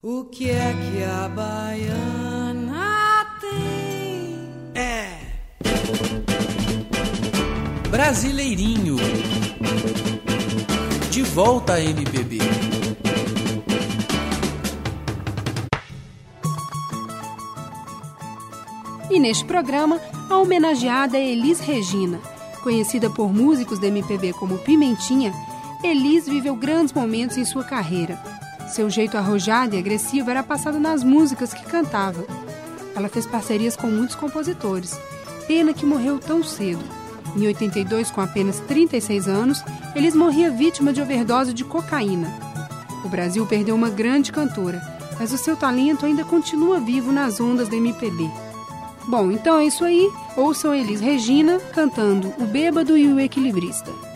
O que é que a baiana tem? É. Brasileirinho. De volta a MPB. E neste programa, a homenageada é Elis Regina. Conhecida por músicos da MPB como Pimentinha, Elis viveu grandes momentos em sua carreira seu jeito arrojado e agressivo era passado nas músicas que cantava. Ela fez parcerias com muitos compositores. Pena que morreu tão cedo. Em 82, com apenas 36 anos, Elis morria vítima de overdose de cocaína. O Brasil perdeu uma grande cantora, mas o seu talento ainda continua vivo nas ondas da MPB. Bom, então é isso aí. Ouçam Elis Regina cantando O Bêbado e o Equilibrista.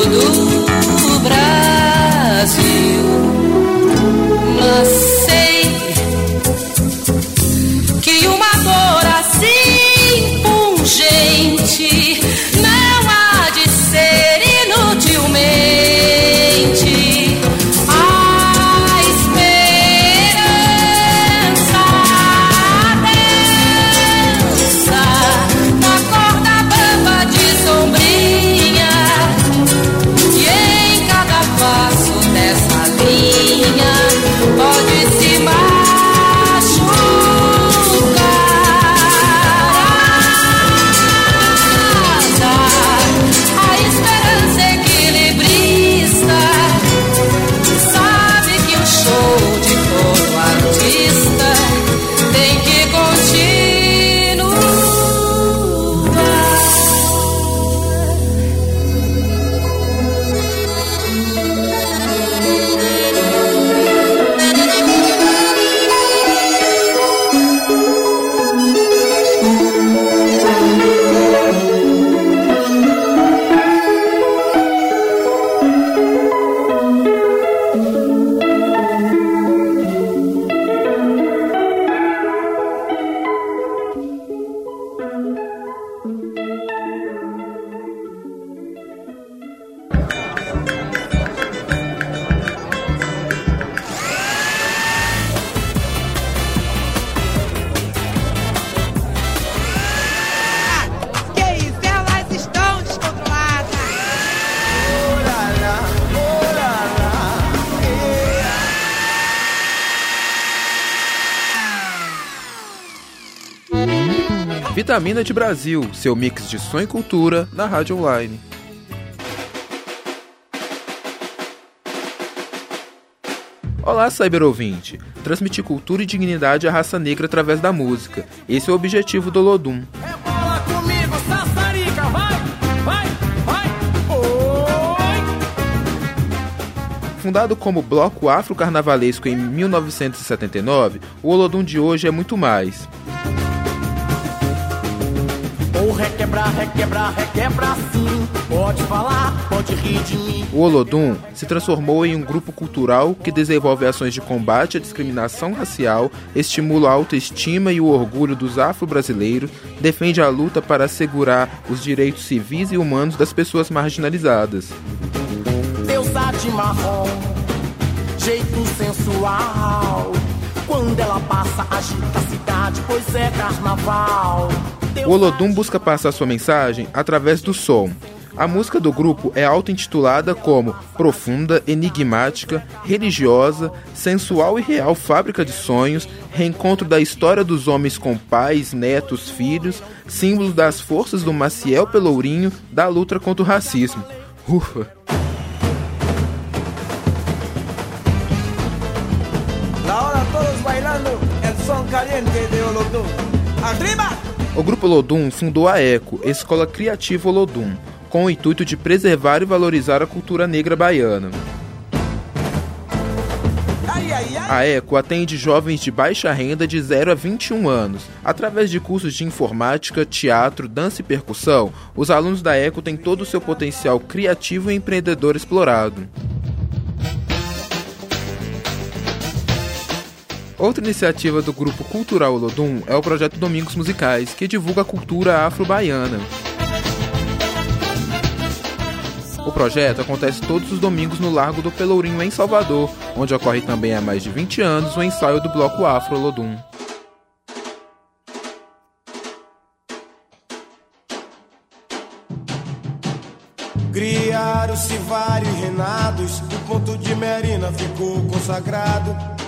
Pode ser. Vitamina de Brasil, seu mix de som e cultura na rádio online. Olá, cyberouvinte! Transmitir cultura e dignidade à raça negra através da música. Esse é o objetivo do Lodum. Oi! Fundado como bloco afro-carnavalesco em 1979, o Olodum de hoje é muito mais. Requebrar, requebrar, requebrar sim. Pode falar, pode rir de mim. O Olodum se transformou em um grupo cultural que desenvolve ações de combate à discriminação racial, estimula a autoestima e o orgulho dos afro-brasileiros, defende a luta para assegurar os direitos civis e humanos das pessoas marginalizadas. Deusa de marrom, jeito sensual. Quando ela passa, agita a cidade, pois é carnaval. O Olodum busca passar sua mensagem através do som. A música do grupo é auto-intitulada como Profunda, Enigmática, Religiosa, Sensual e Real Fábrica de Sonhos, reencontro da história dos homens com pais, netos, filhos, símbolo das forças do Maciel Pelourinho da luta contra o racismo. Ufa! Ahora todos bailando el son caliente de Olodum. O Grupo Olodum fundou a ECO, Escola Criativa Olodum, com o intuito de preservar e valorizar a cultura negra baiana. A ECO atende jovens de baixa renda de 0 a 21 anos. Através de cursos de informática, teatro, dança e percussão, os alunos da ECO têm todo o seu potencial criativo e empreendedor explorado. Outra iniciativa do grupo cultural Olodum é o projeto Domingos Musicais, que divulga a cultura afro-baiana. O projeto acontece todos os domingos no Largo do Pelourinho, em Salvador, onde ocorre também há mais de 20 anos o ensaio do bloco Afro Olodum. Criaram-se vários reinados, o ponto de Merina ficou consagrado.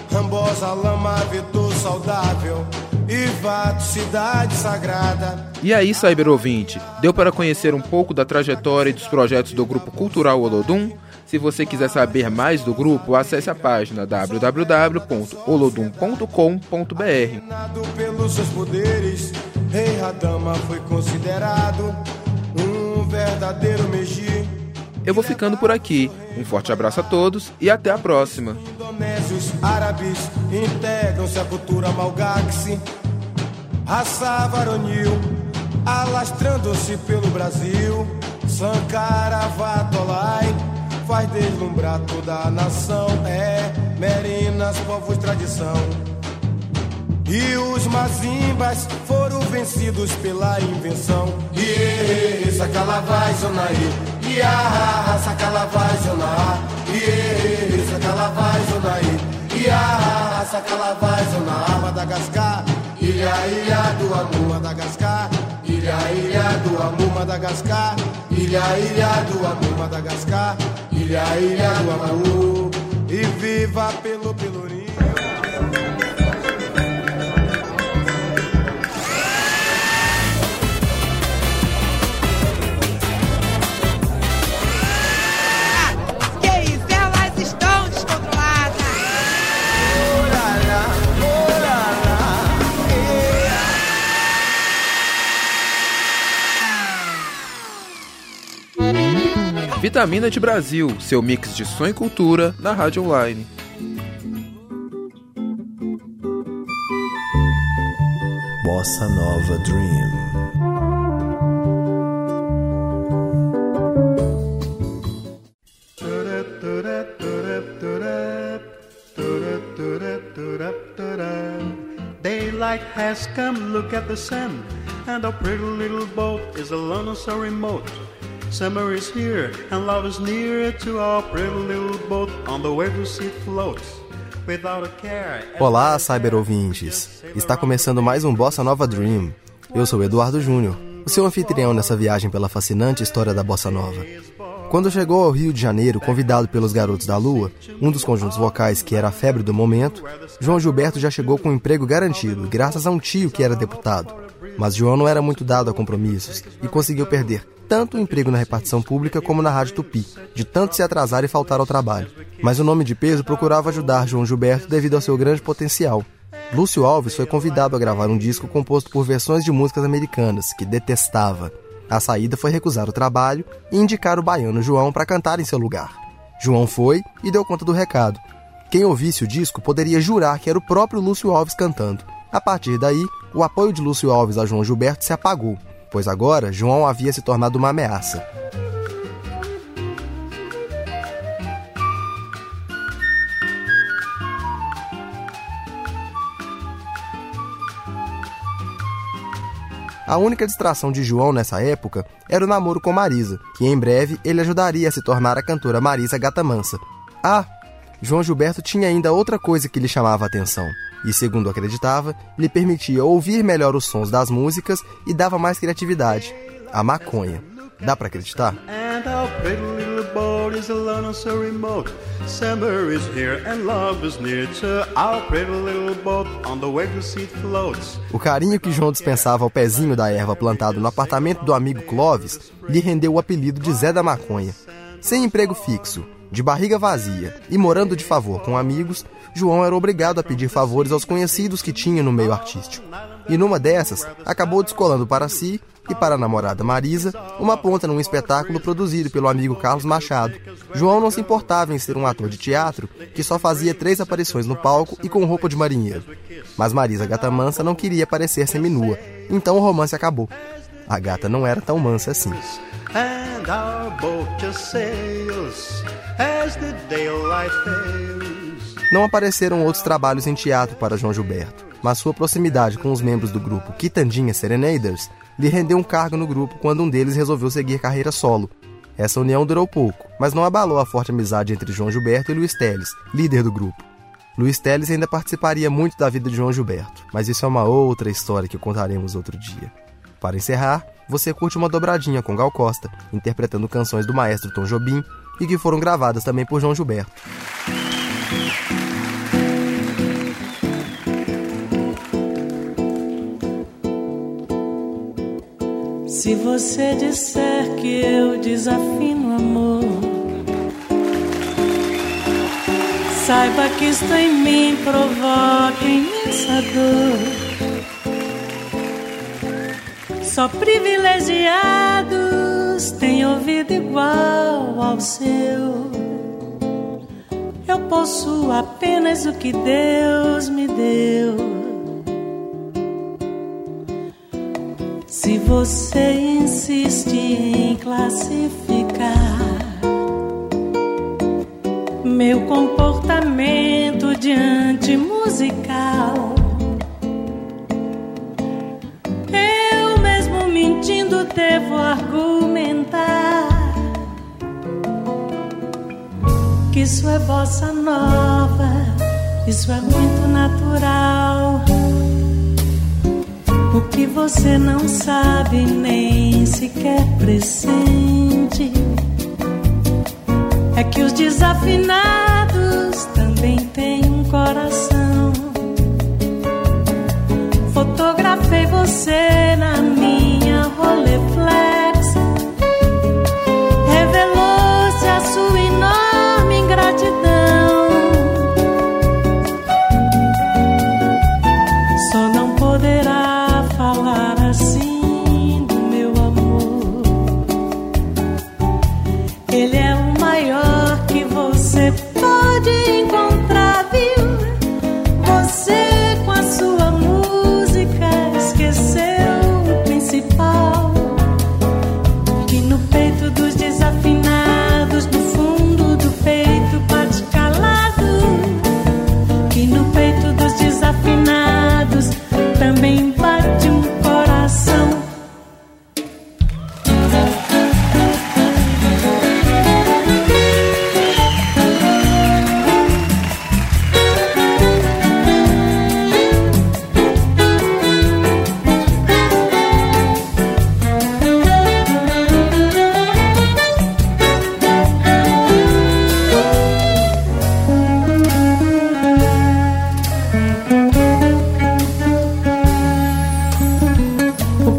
Lama, vetor saudável, e vato, cidade sagrada. E aí, Cyber ouvinte, deu para conhecer um pouco da trajetória e dos projetos do grupo cultural Olodum? Se você quiser saber mais do grupo, acesse a página www.olodum.com.br. Pelos seus poderes, Rei Radama foi considerado um verdadeiro Meji. Eu vou ficando por aqui. Um forte abraço a todos e até a próxima. Indonésios, árabes integram-se à cultura malgaxe. Raça varonil, alastrando-se pelo Brasil. Sankara Vatolai faz deslumbrar toda a nação. É Merinas, povos tradição. E os mazimbas foram vencidos pela invenção. E sacalavai, zonaí. Ia, sacalavai, zonaí. E sacalavai, zonaí. Ia, sacalavai, zonaí. Madagascar. Ilha, ilha do amor, Madagascar. Ilha, ilha do amor, Madagascar. Ilha, ilha do amor, Madagascar. Ilha, ilha do amor. E viva pelo Pelourinho. Vitamina de Brasil, seu mix de som e cultura na rádio online. Bossa Nova Dream. Daylight has come, look at the sun, and our pretty little boat is alone and so remote. Summer is here, and love is near to our pretty little boat on the way to see it float. Without a care. Olá, cyber ouvintes! Está começando mais um Bossa Nova Dream. Eu sou Eduardo Júnior, o seu anfitrião nessa viagem pela fascinante história da Bossa Nova. Quando chegou ao Rio de Janeiro, convidado pelos Garotos da Lua, um dos conjuntos vocais que era a febre do momento, João Gilberto já chegou com um emprego garantido, graças a um tio que era deputado. Mas João não era muito dado a compromissos e conseguiu perder tanto o emprego na repartição pública como na Rádio Tupi, de tanto se atrasar e faltar ao trabalho. Mas o nome de peso procurava ajudar João Gilberto devido ao seu grande potencial. Lúcio Alves foi convidado a gravar um disco composto por versões de músicas americanas, que detestava. A saída foi recusar o trabalho e indicar o baiano João para cantar em seu lugar. João foi e deu conta do recado. Quem ouvisse o disco poderia jurar que era o próprio Lúcio Alves cantando. A partir daí, o apoio de Lúcio Alves a João Gilberto se apagou, pois agora João havia se tornado uma ameaça. A única distração de João nessa época era o namoro com Marisa, que em breve ele ajudaria a se tornar a cantora Marisa Gata Mansa. Ah, João Gilberto tinha ainda outra coisa que lhe chamava a atenção, e, segundo acreditava, lhe permitia ouvir melhor os sons das músicas e dava mais criatividade: a maconha. Dá para acreditar? O carinho que João dispensava ao pezinho da erva plantado no apartamento do amigo Clovis lhe rendeu o apelido de Zé da Maconha. Sem emprego fixo, de barriga vazia e morando de favor com amigos, João era obrigado a pedir favores aos conhecidos que tinha no meio artístico. E numa dessas, acabou descolando para si e para a namorada Marisa uma ponta num espetáculo produzido pelo amigo Carlos Machado. João não se importava em ser um ator de teatro que só fazia três aparições no palco e com roupa de marinheiro. Mas Marisa Gata Mansa não queria parecer seminua, então o romance acabou. A gata não era tão mansa assim. And our boat just sails as the daylight fails. Não apareceram outros trabalhos em teatro para João Gilberto, mas sua proximidade com os membros do grupo Quitandinha Serenaders lhe rendeu um cargo no grupo quando um deles resolveu seguir carreira solo. Essa união durou pouco, mas não abalou a forte amizade entre João Gilberto e Luiz Teles, líder do grupo. Luiz Teles ainda participaria muito da vida de João Gilberto, mas isso é uma outra história que contaremos outro dia. Para encerrar, você curte uma dobradinha com Gal Costa, interpretando canções do maestro Tom Jobim e que foram gravadas também por João Gilberto. Se você disser que eu desafino amor, saiba que isto em mim provoca imensa dor. Só privilegiados têm ouvido igual ao seu. Eu possuo apenas o que Deus me deu. Se você insiste em classificar meu comportamento diante musical devo argumentar que isso é bossa nova, isso é muito natural. O que você não sabe nem sequer pressente é que os desafinados também têm um coração. Fotografei você na minha Rolleiflex.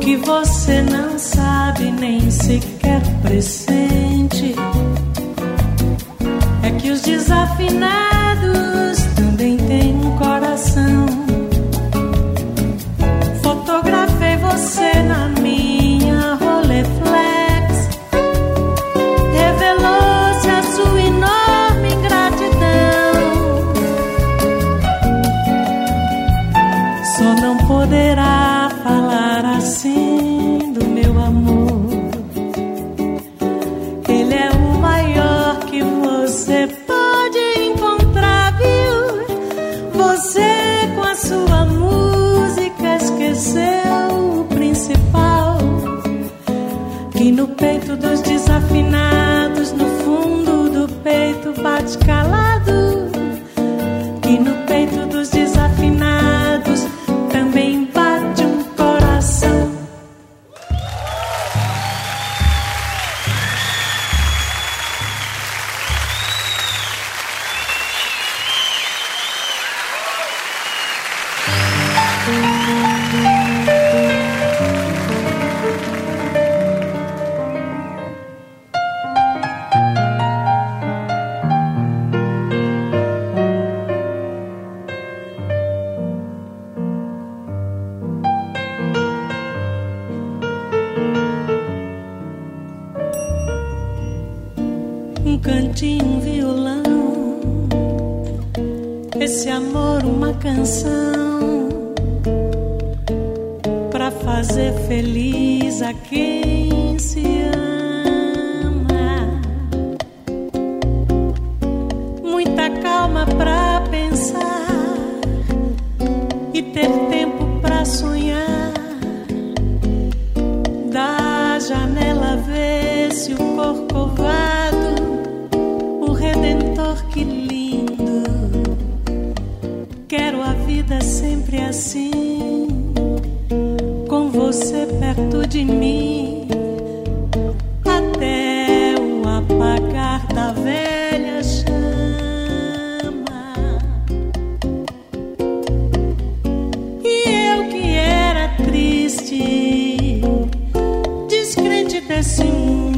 que você não sabe nem sequer presente. peito dos desafinados. Desse mundo.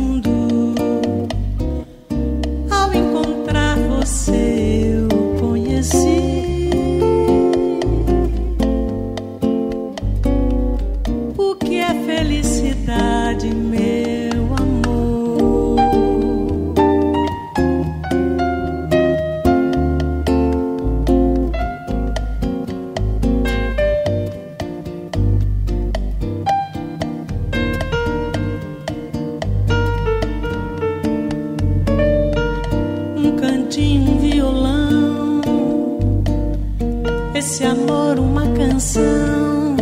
Esse amor, uma canção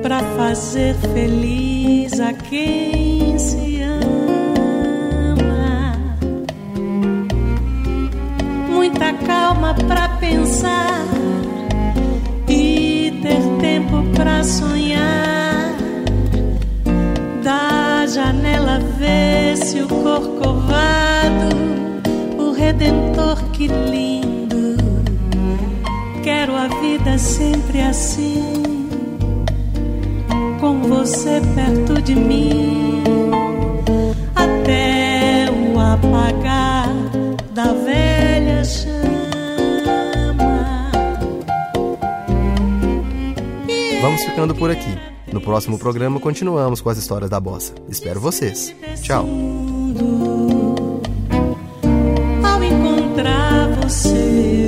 pra fazer feliz a quem se ama. Muita calma pra pensar e ter tempo pra sonhar da janela vê-se o corcovado, o redentor que lindo. Quero a vida sempre assim, com você perto de mim, até o apagar da velha chama. Vamos ficando por aqui. No próximo programa continuamos com as histórias da bossa. Espero vocês. Tchau. Ao encontrar você,